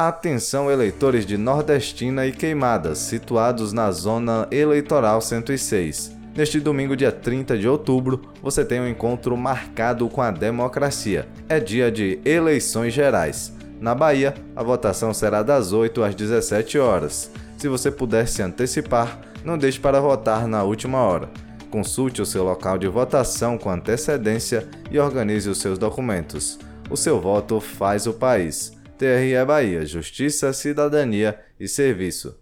Atenção eleitores de Nordestina e Queimadas, situados na zona eleitoral 106. Neste domingo, dia 30 de outubro, você tem um encontro marcado com a democracia. É dia de eleições gerais. Na Bahia, a votação será das 8 às 17 horas. Se você puder se antecipar, não deixe para votar na última hora. Consulte o seu local de votação com antecedência e organize os seus documentos. O seu voto faz o país. TRE Bahia, Justiça, Cidadania e Serviço.